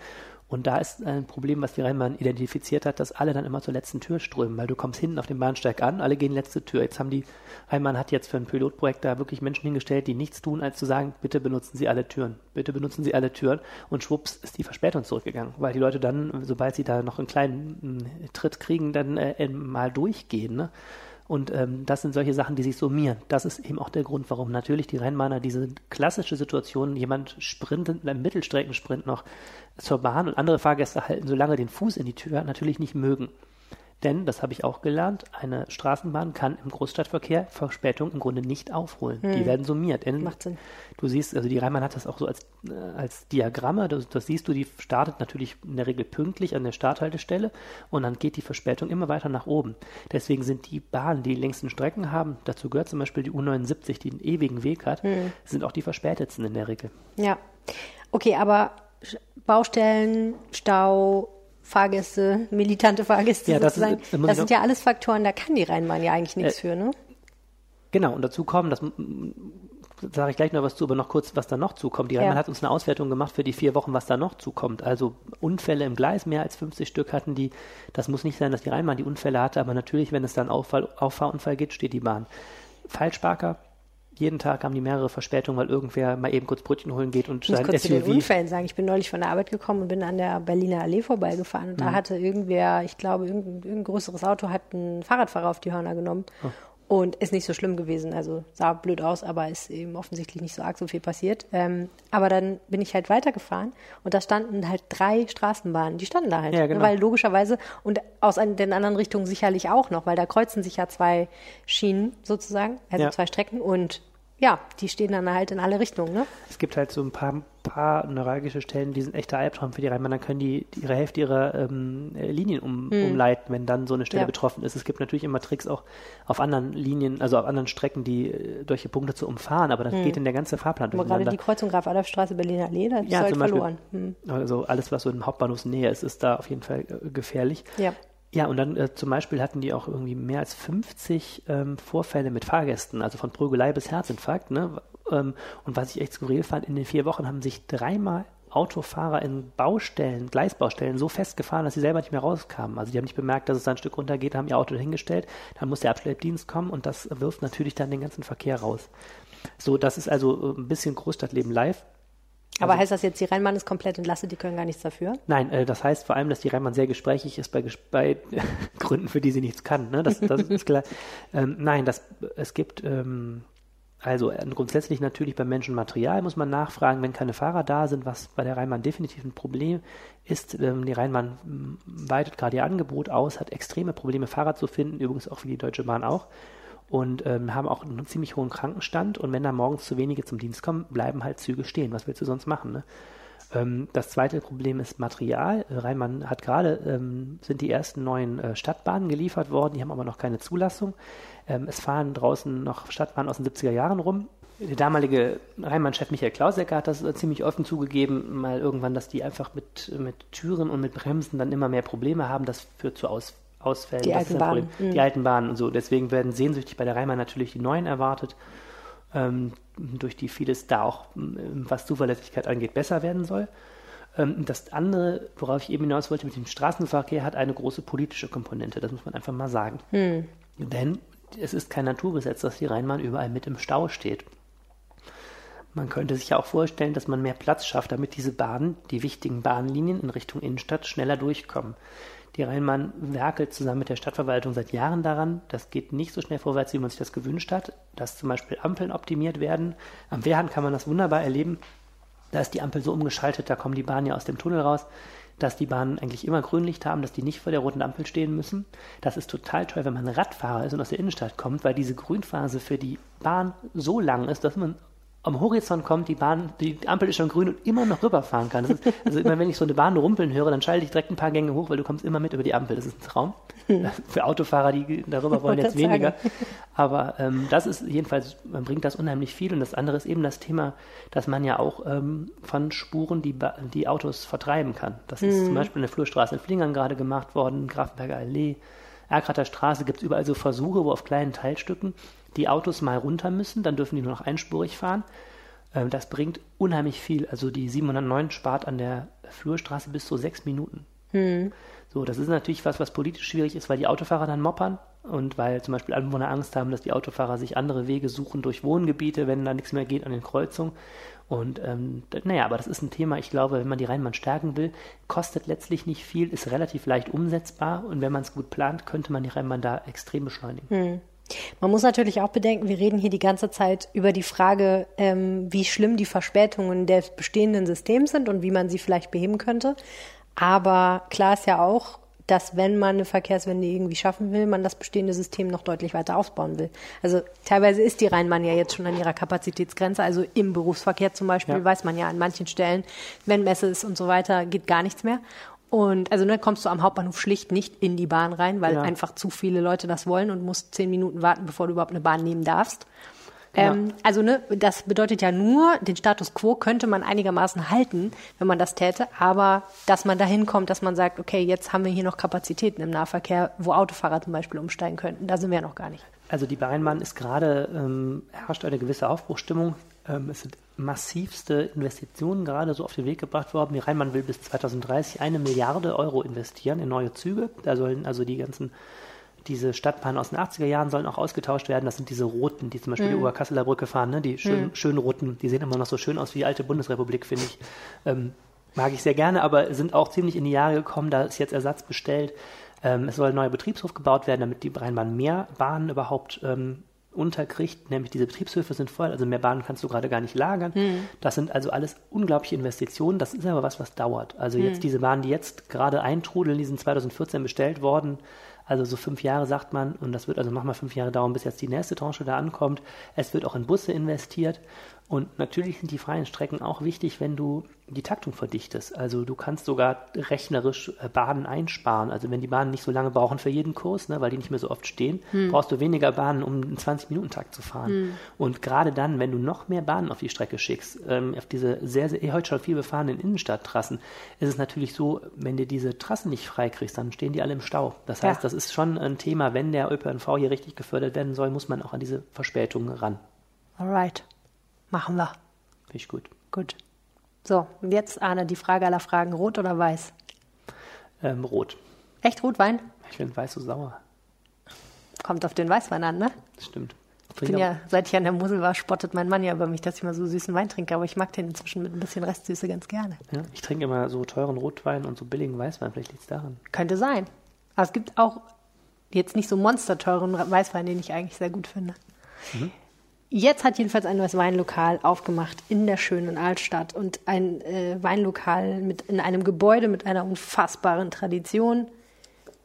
und da ist ein Problem, was die Rheinbahn identifiziert hat, dass alle dann immer zur letzten Tür strömen, weil du kommst hinten auf dem Bahnsteig an, alle gehen letzte Tür. Jetzt haben die, Rheinbahn hat jetzt für ein Pilotprojekt da wirklich Menschen hingestellt, die nichts tun, als zu sagen, bitte benutzen Sie alle Türen, bitte benutzen Sie alle Türen und schwupps ist die Verspätung zurückgegangen, weil die Leute dann, sobald sie da noch einen kleinen äh, Tritt kriegen, dann äh, mal durchgehen, ne? Und ähm, das sind solche Sachen, die sich summieren. Das ist eben auch der Grund, warum natürlich die Rennbahner diese klassische Situation, jemand sprintet, beim Mittelstreckensprint noch zur Bahn und andere Fahrgäste halten so lange den Fuß in die Tür, natürlich nicht mögen. Denn, das habe ich auch gelernt, eine Straßenbahn kann im Großstadtverkehr Verspätung im Grunde nicht aufholen. Die werden summiert. Denn Macht Sinn. Du siehst, also die Rheinbahn hat das auch so als, äh, als Diagramme. Das, das siehst du, die startet natürlich in der Regel pünktlich an der Starthaltestelle und dann geht die Verspätung immer weiter nach oben. Deswegen sind die Bahnen, die die längsten Strecken haben, dazu gehört zum Beispiel die U79, die einen ewigen Weg hat, sind auch die verspätetsten in der Regel. Ja. Okay, aber Baustellen, Stau, Fahrgäste, militante Fahrgäste Ja, das ist- sozusagen, da das, muss ich sind ja alles Faktoren, da kann die Rheinbahn ja eigentlich nichts Äh, für, ne? Genau, und dazu kommen, das sage ich gleich noch was zu, aber noch kurz, was da noch zukommt. Die Ja. Rheinbahn hat uns eine Auswertung gemacht für die vier Wochen, was da noch zukommt. Also Unfälle im Gleis, mehr als 50 Stück hatten die. Das muss nicht sein, dass die Rheinbahn die Unfälle hatte, aber natürlich, wenn es dann Auffahrunfall gibt, steht die Bahn. Falschparker, jeden Tag haben die mehrere Verspätungen, weil irgendwer mal eben kurz Brötchen holen geht und Ich muss sein kurz zu den. Unfällen sagen. Ich bin neulich von der Arbeit gekommen und bin an der Berliner Allee vorbeigefahren. Mhm. Und da hatte irgendwer, ich glaube, irgendein, irgendein größeres Auto hat einen Fahrradfahrer auf die Hörner genommen. Oh. Und ist nicht so schlimm gewesen. Also sah blöd aus, aber ist eben offensichtlich nicht so arg so viel passiert. Ähm, aber dann bin ich halt weitergefahren und da standen halt drei Straßenbahnen. Die standen da halt. Ja, genau. Weil logischerweise und aus den anderen Richtungen sicherlich auch noch, weil da kreuzen sich ja zwei Schienen sozusagen, also Ja. zwei Strecken und ja, die stehen dann halt in alle Richtungen, ne? Es gibt halt so ein paar, paar neuralgische Stellen, die sind echter Albtraum für die Rheinbahn. Dann können die, die ihre Hälfte ihrer ähm, äh, Linien um, umleiten, wenn dann so eine Stelle Hm. Ja. betroffen ist. Es gibt natürlich immer Tricks auch auf anderen Linien, also auf anderen Strecken, die äh, solche Punkte zu umfahren, aber das geht in der ganze Fahrplan Hm. Aber gerade die Kreuzung Graf-Adolf-Straße, Berliner Allee, da ist Ja, halt Beispiel. verloren. Hm. Also alles, was so in Hauptbahnhofsnähe ist, ist da auf jeden Fall äh, gefährlich. Ja. Ja, und dann äh, zum Beispiel hatten die auch irgendwie mehr als 50 ähm, Vorfälle mit Fahrgästen, also von Prügelei bis Herzinfarkt. Ne? Ähm, und was ich echt skurril fand, in den vier Wochen haben sich dreimal Autofahrer in Baustellen, Gleisbaustellen so festgefahren, dass sie selber nicht mehr rauskamen. Also die haben nicht bemerkt, dass es da ein Stück runtergeht, haben ihr Auto dahingestellt, dann muss der Abschleppdienst kommen und das wirft natürlich dann den ganzen Verkehr raus. So, das ist also äh, ein bisschen Großstadtleben live. Aber Also- heißt das jetzt, die Rheinbahn ist komplett entlastet, die können gar nichts dafür? Nein, äh, das heißt vor allem, dass die Rheinbahn sehr gesprächig ist bei, bei <laughs> Gründen, für die sie nichts kann. Ne? Das, das ist klar. Ähm, nein, das, es gibt ähm, also äh, grundsätzlich natürlich beim Menschen Material muss man nachfragen, wenn keine Fahrer da sind, was bei der Rheinbahn definitiv ein Problem ist. Ähm, die Rheinbahn m, weitet gerade ihr Angebot aus, hat extreme Probleme, Fahrer zu finden, übrigens auch wie die Deutsche Bahn auch. Und ähm, haben auch einen ziemlich hohen Krankenstand. Und wenn da morgens zu wenige zum Dienst kommen, bleiben halt Züge stehen. Was willst du sonst machen? Ne? Ähm, das zweite Problem ist Material. Äh, Rheinbahn hat gerade, ähm, sind die ersten neuen äh, Stadtbahnen geliefert worden, die haben aber noch keine Zulassung. Ähm, es fahren draußen noch Stadtbahnen aus den 70er Jahren rum. Der damalige Rheinbahn-Chef Michael Klausecker hat das äh, ziemlich offen zugegeben, mal irgendwann, dass die einfach mit, mit Türen und mit Bremsen dann immer mehr Probleme haben. Das führt zu Aus, Ausfällen. Die Das alten ist ein Bahnen. Problem. Mhm. Die alten Bahnen und so. Deswegen werden sehnsüchtig bei der Rheinbahn natürlich die neuen erwartet ähm, durch die vieles da auch, ähm, was Zuverlässigkeit angeht, besser werden soll. Ähm, das andere, worauf ich eben hinaus wollte mit dem Straßenverkehr, hat eine große politische Komponente. Das muss man einfach mal sagen. Denn es ist kein Naturgesetz, dass die Rheinbahn überall mit im Stau steht. Man könnte sich ja auch vorstellen, dass man mehr Platz schafft, damit diese Bahnen, die wichtigen Bahnlinien in Richtung Innenstadt schneller durchkommen. Die Rheinbahn werkelt zusammen mit der Stadtverwaltung seit Jahren daran. Das geht nicht so schnell vorwärts, wie man sich das gewünscht hat, dass zum Beispiel Ampeln optimiert werden. Am Wehrhahn kann man das wunderbar erleben. Da ist die Ampel so umgeschaltet, da kommen die Bahnen ja aus dem Tunnel raus, dass die Bahnen eigentlich immer Grünlicht haben, dass die nicht vor der roten Ampel stehen müssen. Das ist total toll, wenn man Radfahrer ist und aus der Innenstadt kommt, weil diese Grünphase für die Bahn so lang ist, dass man am Horizont kommt, die Bahn, die Ampel ist schon grün und immer noch rüberfahren kann. Ist, also immer wenn ich so eine Bahn rumpeln höre, dann schalte ich direkt ein paar Gänge hoch, weil du kommst immer mit über die Ampel. Das ist ein Traum. <laughs> Für Autofahrer, die darüber wollen, jetzt weniger. Aber ähm, das ist jedenfalls, man bringt das unheimlich viel. Und das andere ist eben das Thema, dass man ja auch ähm, von Spuren die, die Autos vertreiben kann. Das ist zum Beispiel eine Flurstraße in Flingern gerade gemacht worden, Grafenberger Allee, Erkrater Straße gibt es überall so Versuche, wo auf kleinen Teilstücken die Autos mal runter müssen, dann dürfen die nur noch einspurig fahren. Ähm, das bringt unheimlich viel. Also die 709 spart an der Flurstraße bis zu sechs Minuten. So, das ist natürlich was, was politisch schwierig ist, weil die Autofahrer dann moppern und weil zum Beispiel Anwohner Angst haben, dass die Autofahrer sich andere Wege suchen durch Wohngebiete, wenn da nichts mehr geht an den Kreuzungen. Und ähm, naja, aber das ist ein Thema, ich glaube, wenn man die Rheinbahn stärken will, kostet letztlich nicht viel, ist relativ leicht umsetzbar und wenn man es gut plant, könnte man die Rheinbahn da extrem beschleunigen. Man muss natürlich auch bedenken, wir reden hier die ganze Zeit über die Frage, ähm, wie schlimm die Verspätungen des bestehenden Systems sind und wie man sie vielleicht beheben könnte. Aber klar ist ja auch, dass wenn man eine Verkehrswende irgendwie schaffen will, man das bestehende System noch deutlich weiter ausbauen will. Also teilweise ist die Rheinbahn ja jetzt schon an ihrer Kapazitätsgrenze. Also im Berufsverkehr zum Beispiel Ja. weiß man ja an manchen Stellen, wenn Messe ist und so weiter, geht gar nichts mehr. Und also ne, kommst du am Hauptbahnhof schlicht nicht in die Bahn rein, weil Ja. einfach zu viele Leute das wollen und musst zehn Minuten warten, bevor du überhaupt eine Bahn nehmen darfst. Ja. Ähm, also ne, das bedeutet ja nur, den Status quo könnte man einigermaßen halten, wenn man das täte, aber dass man dahin kommt, dass man sagt, okay, jetzt haben wir hier noch Kapazitäten im Nahverkehr, wo Autofahrer zum Beispiel umsteigen könnten, da sind wir ja noch gar nicht. Also die Rheinbahn ist gerade, ähm, herrscht eine gewisse Aufbruchstimmung. Ähm, es sind massivste Investitionen gerade so auf den Weg gebracht worden. Die Rheinbahn will bis 2030 eine Milliarde Euro investieren in neue Züge. Da sollen also die ganzen diese Stadtbahnen aus den 80er Jahren sollen auch ausgetauscht werden. Das sind diese roten, die zum Beispiel Mhm. die Oberkasseler Brücke fahren, ne? die schön, schönen roten, die sehen immer noch so schön aus wie die alte Bundesrepublik, finde ich. Ähm, mag ich sehr gerne, aber sind auch ziemlich in die Jahre gekommen. Da ist jetzt Ersatz bestellt. Ähm, es soll ein neuer Betriebshof gebaut werden, damit die Rheinbahn mehr Bahnen überhaupt ähm, unterkriegt. Nämlich diese Betriebshöfe sind voll, also mehr Bahnen kannst du gerade gar nicht lagern. Das sind also alles unglaubliche Investitionen. Das ist aber was, was dauert. Also jetzt diese Bahnen, die jetzt gerade eintrudeln, die sind 2014 bestellt worden. Also so fünf Jahre sagt man, und das wird also nochmal fünf Jahre dauern, bis jetzt die nächste Tranche da ankommt. Es wird auch in Busse investiert. Und natürlich sind die freien Strecken auch wichtig, wenn du die Taktung verdichtest. Also du kannst sogar rechnerisch äh, Bahnen einsparen. Also wenn die Bahnen nicht so lange brauchen für jeden Kurs, ne, weil die nicht mehr so oft stehen, brauchst du weniger Bahnen, um einen 20-Minuten-Takt zu fahren. Und gerade dann, wenn du noch mehr Bahnen auf die Strecke schickst, ähm, auf diese sehr, sehr heute schon viel befahrenen Innenstadttrassen, ist es natürlich so, wenn du diese Trassen nicht freikriegst, dann stehen die alle im Stau. Das heißt, Ja. das ist schon ein Thema, wenn der ÖPNV hier richtig gefördert werden soll, muss man auch an diese Verspätungen ran. Alright. Machen wir. Finde ich gut. Gut. So, und jetzt, Arne, die Frage aller Fragen: Rot oder weiß? Ähm, rot. Echt Rotwein? Ich finde weiß so sauer. Kommt auf den Weißwein an, ne? Das stimmt. Ich bin ja, seit ich an der Mosel war, spottet mein Mann ja über mich, dass ich mal so süßen Wein trinke, aber ich mag den inzwischen mit ein bisschen Restsüße ganz gerne. Ja, ich trinke immer so teuren Rotwein und so billigen Weißwein. Vielleicht liegt es daran. Könnte sein. Aber es gibt auch jetzt nicht so monsterteuren Weißwein, den ich eigentlich sehr gut finde. Jetzt hat jedenfalls ein neues Weinlokal aufgemacht in der schönen Altstadt und ein äh, Weinlokal mit, in einem Gebäude mit einer unfassbaren Tradition,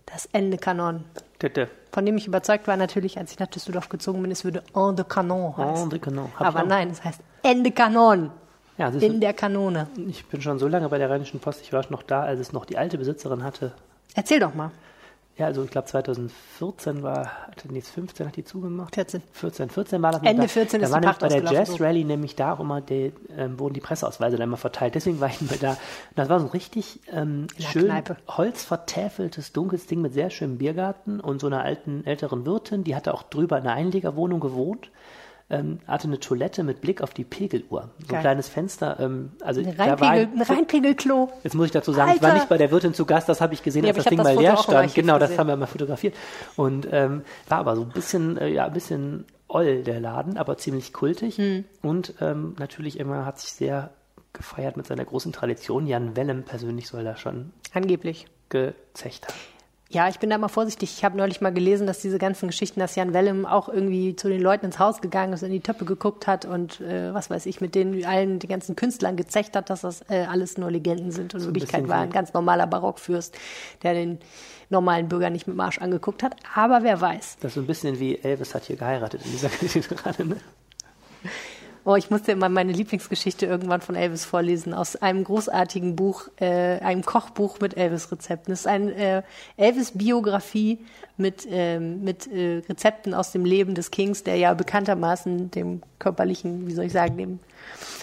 das Ende Kanon. Tete. Von dem ich überzeugt war natürlich, als ich nach Düsseldorf gezogen bin, es würde En de Canon heißen. En de Canon. Hab Aber nein, es heißt Ende Kanon. Ja, In der Kanone. ich bin schon so lange bei der Rheinischen Post. Ich war noch da, als es noch die alte Besitzerin hatte. Erzähl doch mal. Ja, also ich glaube 2014 war, nee, 15 hat die zugemacht. 14. 14, 14 war das Ende da. 14 da ist war nämlich bei der Jazz. Rally nämlich da immer, die, ähm, wurden die Presseausweise da immer verteilt. Deswegen war ich mal da. Und das war so ein richtig ähm, schön Kneipe. holzvertäfeltes, dunkles Ding mit sehr schönem Biergarten und so einer alten, älteren Wirtin, die hatte auch drüber in einer Einliegerwohnung gewohnt. Ähm, hatte eine Toilette mit Blick auf die Pegeluhr. So ein Geil. kleines Fenster. Ähm, also Ein da war Reinpegel, ein- ein Reinpegelklo. Jetzt muss ich dazu sagen, ich war Alter! nicht bei der Wirtin zu Gast, das habe ich gesehen, Ja, als das Ding hab mal das leer stand. Genau, das gesehen. haben wir mal fotografiert. Und ähm, war aber so ein bisschen, äh, ja, ein bisschen oll, der Laden, aber ziemlich kultig. Hm. Und ähm, natürlich immer hat sich sehr gefeiert mit seiner großen Tradition. Jan Wellem persönlich soll da schon Angeblich. gezecht haben. Ja, ich bin da mal vorsichtig. Ich habe neulich mal gelesen, dass diese ganzen Geschichten, dass Jan Wellem auch irgendwie zu den Leuten ins Haus gegangen ist, in die Töpfe geguckt hat und äh, was weiß ich, mit denen allen, die ganzen Künstlern gezecht hat, dass das äh, alles nur Legenden sind. Und in Wirklichkeit war ein ganz normaler Barockfürst, der den normalen Bürger nicht mit Marsch angeguckt hat. Aber wer weiß. Das ist so ein bisschen wie Elvis hat hier geheiratet in dieser <laughs> gerade. Ne? Oh, ich musste immer meine Lieblingsgeschichte irgendwann von Elvis vorlesen aus einem großartigen Buch, äh, einem Kochbuch mit Elvis-Rezepten. Das ist eine äh, Elvis-Biografie mit, ähm, mit äh, Rezepten aus dem Leben des Kings, der ja bekanntermaßen dem körperlichen, wie soll ich sagen, dem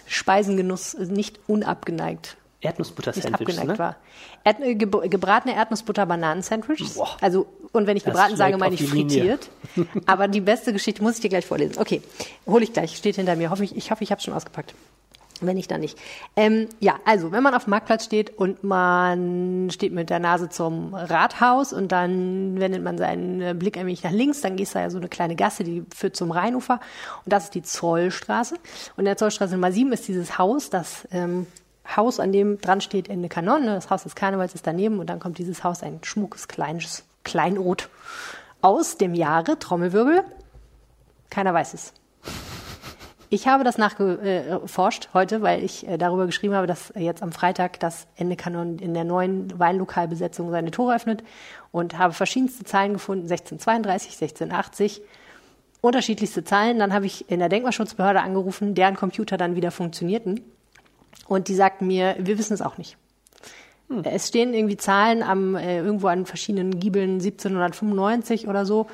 Speisengenuss nicht unabgeneigt Erdnussbutter-Sandwich, ne? war. Erd äh, ge gebratene Erdnussbutter-Bananen-Sandwiches. Boah. Also, und wenn ich gebraten sage, meine ich frittiert. <laughs> Aber die beste Geschichte muss ich dir gleich vorlesen. Okay, hole ich gleich. Steht hinter mir. Hoffe ich, ich hoffe, ich habe es schon ausgepackt. Wenn nicht, dann nicht. Ähm, ja, also, wenn man auf dem Marktplatz steht und man steht mit der Nase zum Rathaus und dann wendet man seinen äh, Blick ein wenig nach links, dann gehst du ja so eine kleine Gasse, die führt zum Rheinufer und das ist die Zollstraße. Und in der Zollstraße Nummer 7 ist dieses Haus, das ähm, Haus, an dem dran steht Ende Kanon. Das Haus des Karnevals ist daneben und dann kommt dieses Haus, ein schmuckes, kleines Kleinod aus dem Jahre, Trommelwirbel. Keiner weiß es. Ich habe das nachgeforscht heute, weil ich äh, darüber geschrieben habe, dass jetzt am Freitag das Ende Kanon in der neuen Weinlokalbesetzung seine Tore öffnet und habe verschiedenste Zahlen gefunden, 1632, 1680, unterschiedlichste Zahlen. Dann habe ich in der Denkmalschutzbehörde angerufen, deren Computer dann wieder funktionierten. Und die sagten mir, wir wissen es auch nicht. Es stehen irgendwie Zahlen am, äh, irgendwo an verschiedenen Giebeln 1795 oder so.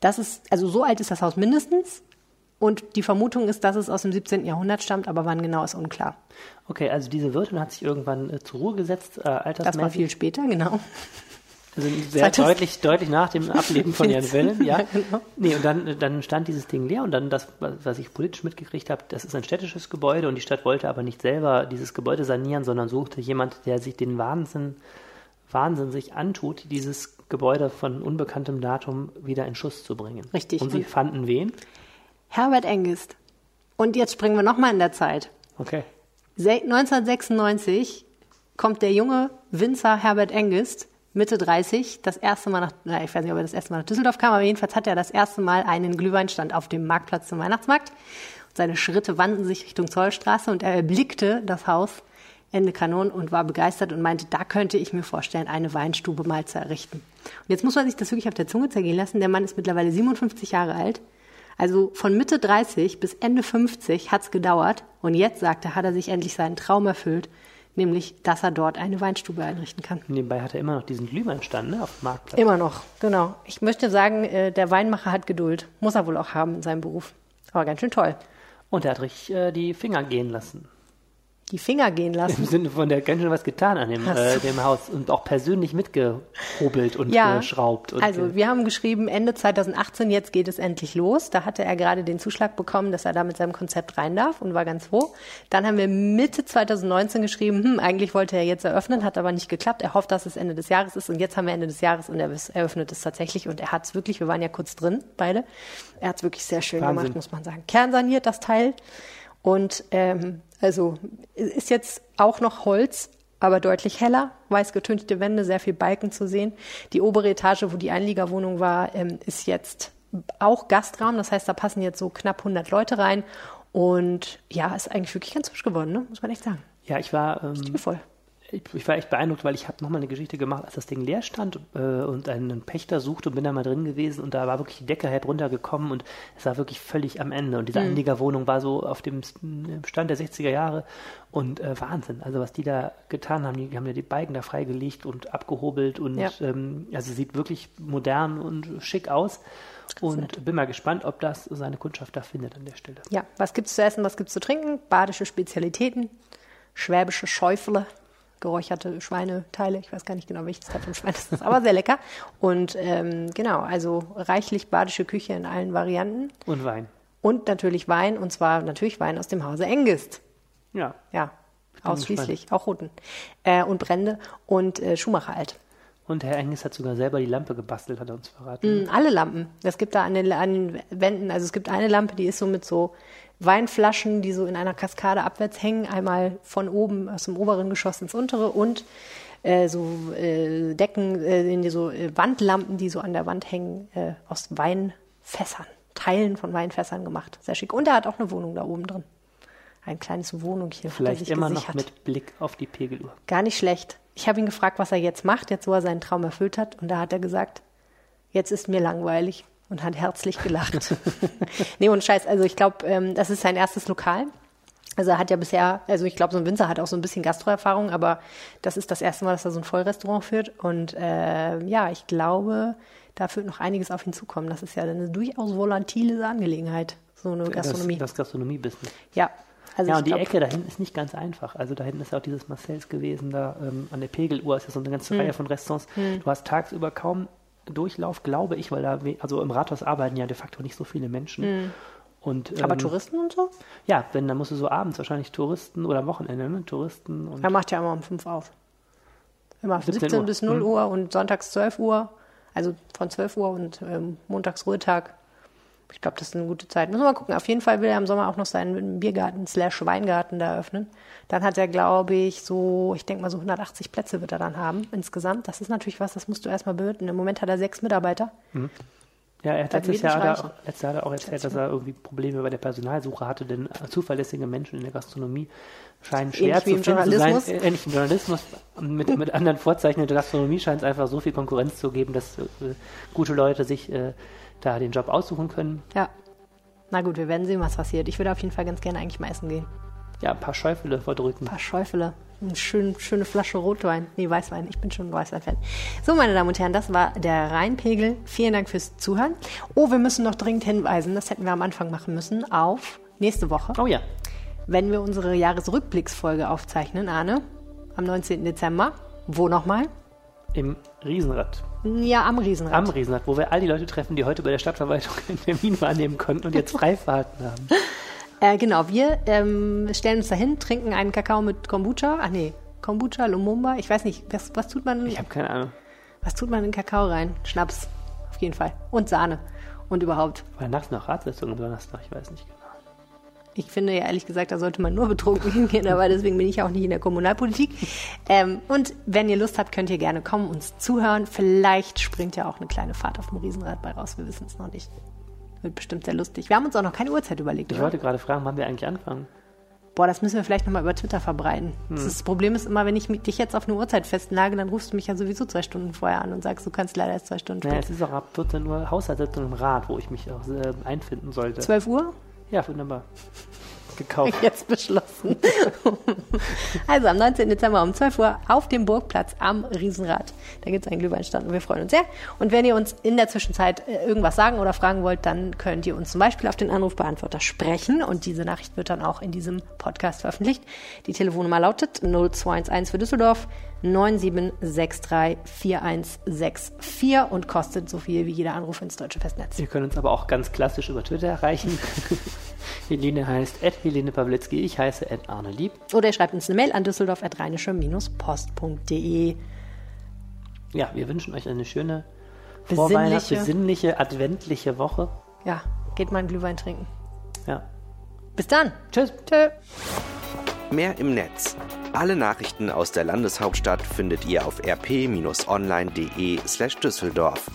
Das ist, also so alt ist das Haus mindestens. Und die Vermutung ist, dass es aus dem 17. Jahrhundert stammt, aber wann genau ist unklar. Okay, also diese Wirtin hat sich irgendwann äh, zur Ruhe gesetzt, äh, Das war altersmäßig. viel später, genau. Also sehr deutlich, deutlich nach dem Ableben von Jan <laughs> Wellen, ja. Genau. Nee, und dann, dann stand dieses Ding leer und dann das, was ich politisch mitgekriegt habe, das ist ein städtisches Gebäude und die Stadt wollte aber nicht selber dieses Gebäude sanieren, sondern suchte jemand, der sich den Wahnsinn, Wahnsinn sich antut, dieses Gebäude von unbekanntem Datum wieder in Schuss zu bringen. Richtig. Und sie fanden wen? Herbert Engist. Und jetzt springen wir nochmal in der Zeit. Okay. Se- 1996 kommt der junge Winzer Herbert Engist, Mitte 30, das erste Mal nach, na, ich weiß nicht, ob er das erste Mal nach Düsseldorf kam, aber jedenfalls hat er das erste Mal einen Glühweinstand auf dem Marktplatz zum Weihnachtsmarkt. Und seine Schritte wandten sich Richtung Zollstraße und er erblickte das Haus Ende Kanon und war begeistert und meinte, da könnte ich mir vorstellen, eine Weinstube mal zu errichten. Und jetzt muss man sich das wirklich auf der Zunge zergehen lassen. Der Mann ist mittlerweile 57 Jahre alt. Also von Mitte 30 bis Ende 50 hat's gedauert und jetzt sagt er, hat er sich endlich seinen Traum erfüllt, nämlich, dass er dort eine Weinstube einrichten kann. Nebenbei hat er immer noch diesen Glühweinstand ne, auf dem Marktplatz. Immer noch, genau. Ich möchte sagen, äh, der Weinmacher hat Geduld. Muss er wohl auch haben in seinem Beruf. Aber ganz schön toll. Und er hat richtig äh, die Finger gehen lassen. Die Finger gehen lassen. Im Sinne von, der hat ganz schön was getan an dem, äh, dem Haus und auch persönlich mitgehobelt und Ja, geschraubt. Und also wir haben geschrieben, Ende 2018, jetzt geht es endlich los. Da hatte er gerade den Zuschlag bekommen, dass er da mit seinem Konzept rein darf und war ganz froh. Dann haben wir Mitte 2019 geschrieben, hm, eigentlich wollte er jetzt eröffnen, hat aber nicht geklappt. Er hofft, dass es Ende des Jahres ist und jetzt haben wir Ende des Jahres und er eröffnet es tatsächlich und er hat es wirklich, wir waren ja kurz drin, beide. Er hat es wirklich sehr schön Wahnsinn. gemacht, muss man sagen. Kernsaniert das Teil und ähm, also ist jetzt auch noch Holz, aber deutlich heller, weiß getünchte Wände, sehr viel Balken zu sehen. Die obere Etage, wo die Einliegerwohnung war, ähm, ist jetzt auch Gastraum. Das heißt, da passen jetzt so knapp 100 Leute rein. Und ja, ist eigentlich wirklich ganz hübsch geworden, ne? muss man echt sagen. ja, ich war, ähm, Voll. Ich, ich war echt beeindruckt, weil ich habe nochmal eine Geschichte gemacht, als das Ding leer stand äh, und einen Pächter suchte und bin da mal drin gewesen und da war wirklich die Decke halb runtergekommen und es war wirklich völlig am Ende. Und diese Einliegerwohnung war so auf dem S- Stand der 60er Jahre und äh, Wahnsinn. Also was die da getan haben, die, haben ja die Balken da freigelegt und abgehobelt und Ja. ähm, also sieht wirklich modern und schick aus. Und bin mal gespannt, ob das seine Kundschaft da findet an der Stelle. Ja, was gibt's zu essen, was gibt's zu trinken? Badische Spezialitäten, schwäbische Schäufele, geräucherte Schweineteile. Ich weiß gar nicht genau, welches Teil vom Schwein das ist, aber sehr lecker. Und ähm, genau, also reichlich badische Küche in allen Varianten. Und Wein. Und natürlich Wein, und zwar natürlich Wein aus dem Hause Engist. Ja. Ja, ausschließlich, auch Roten. Äh, und Brände und äh, Schumacher alt. Und Herr Engels hat sogar selber die Lampe gebastelt, hat er uns verraten. Mm, Alle Lampen. Es gibt da an den, an den Wänden, also es gibt eine Lampe, die ist so mit so Weinflaschen, die so in einer Kaskade abwärts hängen, einmal von oben aus dem oberen Geschoss ins untere und äh, so äh, Decken, äh, in die so äh, Wandlampen, die so an der Wand hängen, äh, aus Weinfässern, Teilen von Weinfässern gemacht. Sehr schick. Und er hat auch eine Wohnung da oben drin. Ein kleines Wohnung hier. er Vielleicht sich immer gesichert. noch mit Blick auf die Pegeluhr. Gar nicht schlecht. Ich habe ihn gefragt, was er jetzt macht, jetzt wo er seinen Traum erfüllt hat. Und da hat er gesagt, jetzt ist mir langweilig und hat herzlich gelacht. <laughs> nee, und Scheiß, also ich glaube, ähm, das ist sein erstes Lokal. Also er hat ja bisher, also ich glaube, so ein Winzer hat auch so ein bisschen Gastroerfahrung, aber das ist das erste Mal, dass er so ein Vollrestaurant führt. Und äh, ja, ich glaube, da wird noch einiges auf ihn zukommen. Das ist ja eine durchaus volatile Angelegenheit, so eine Gastronomie. Das, das Gastronomie-Business. ja, also ja, und die glaub, Ecke da hinten ist nicht ganz einfach. Also da hinten ist ja auch dieses Marcells gewesen, da ähm, an der Pegeluhr ist ja so eine ganze Hm. Reihe von Restaurants. Du hast tagsüber kaum Durchlauf, glaube ich, weil da, also im Rathaus arbeiten ja de facto nicht so viele Menschen. Und, Hm. aber ähm, Touristen und so? Ja, wenn, dann musst du so abends wahrscheinlich Touristen oder am Wochenende, ne? Touristen und Er macht ja immer um 5 auf. Immer 17 17, Uhr. bis 0 Mhm. Uhr und sonntags 12 Uhr. Also von 12 Uhr und ähm, montags Ruhetag. Ich glaube, das ist eine gute Zeit. Müssen wir mal gucken. Auf jeden Fall will er im Sommer auch noch seinen Biergarten slash Weingarten da eröffnen. Dann hat er, glaube ich, so, ich denke mal so 180 Plätze wird er dann haben insgesamt. Das ist natürlich was, das musst du erstmal bewirten. Im Moment hat er sechs Mitarbeiter. Ja, er hat letztes Jahr, er, reichen. letztes Jahr hat er auch erzählt, dass er irgendwie Probleme bei der Personalsuche hatte, denn zuverlässige Menschen in der Gastronomie scheinen schwer Ähnlich zu im finden zu Journalismus. sein. Äh, ähnlich im Journalismus. Mit, mit anderen Vorzeichen in der Gastronomie scheint es einfach so viel Konkurrenz zu geben, dass äh, gute Leute sich äh, da den Job aussuchen können. Ja. Na gut, wir werden sehen, was passiert. Ich würde auf jeden Fall ganz gerne eigentlich mal essen gehen. Ja, ein paar Schäufele verdrücken. Ein paar Schäufele. Eine schön, schöne Flasche Rotwein. Nee, Weißwein. Ich bin schon ein Weißwein-Fan. So, meine Damen und Herren, das war der Rheinpegel. Vielen Dank fürs Zuhören. Oh, wir müssen noch dringend hinweisen, das hätten wir am Anfang machen müssen, auf nächste Woche, Oh ja, wenn wir unsere Jahresrückblicksfolge aufzeichnen, Arne, am 19. Dezember. Wo nochmal? Im Riesenrad. Ja, am Riesenrad. Am Riesenrad, wo wir all die Leute treffen, die heute bei der Stadtverwaltung einen Termin wahrnehmen konnten und jetzt Freifahrten haben. <laughs> Äh, genau, wir ähm, stellen uns dahin, trinken einen Kakao mit Kombucha. Ach nee, Kombucha, Lumumba. Ich weiß nicht, was, was tut man? Ich habe keine Ahnung. Was tut man in Kakao rein? Schnaps, auf jeden Fall. Und Sahne. Und überhaupt. War nachts noch Ratssitzung am Donnerstag? Ich weiß nicht genau. Ich finde ja ehrlich gesagt, da sollte man nur betrunken hingehen, aber deswegen bin ich auch nicht in der Kommunalpolitik. Ähm, und wenn ihr Lust habt, könnt ihr gerne kommen, uns zuhören. Vielleicht springt ja auch eine kleine Fahrt auf dem Riesenrad bei raus. Wir wissen es noch nicht. Wird bestimmt sehr lustig. Wir haben uns auch noch keine Uhrzeit überlegt. Ich oder? wollte gerade fragen, wann wir eigentlich anfangen. Boah, das müssen wir vielleicht nochmal über Twitter verbreiten. Das, ist, das Problem ist immer, wenn ich mich- dich jetzt auf eine Uhrzeit festlage, dann rufst du mich ja sowieso zwei Stunden vorher an und sagst, du kannst leider erst zwei Stunden Naja, später. es ist auch ab 14 Uhr Haushaltssitzung im Rat, wo ich mich auch äh, einfinden sollte. 12 Uhr? Ja, wunderbar. Gekauft. <laughs> Jetzt beschlossen. <laughs> also am 19. Dezember um 12 Uhr auf dem Burgplatz am Riesenrad. Da gibt es einen Glühweinstand und wir freuen uns sehr. Und wenn ihr uns in der Zwischenzeit äh, irgendwas sagen oder fragen wollt, dann könnt ihr uns zum Beispiel auf den Anrufbeantworter sprechen und diese Nachricht wird dann auch in diesem Podcast veröffentlicht. Die Telefonnummer lautet 0211 für Düsseldorf 97634164 und kostet so viel wie jeder Anruf ins deutsche Festnetz. Ihr könnt uns aber auch ganz klassisch über Twitter erreichen. <laughs> Helene heißt at Helene Pawlitzki, ich heiße at Arne Lieb. Oder ihr schreibt uns eine Mail an düsseldorf.rheinische-post.de. Ja, wir wünschen euch eine schöne Besinnliche. Vorweihnachts- besinnliche, adventliche Woche. Ja, geht mal einen Glühwein trinken. Ja. Bis dann. Tschüss. Tschö. Mehr im Netz. Alle Nachrichten aus der Landeshauptstadt findet ihr auf rp-online.de slash Düsseldorf.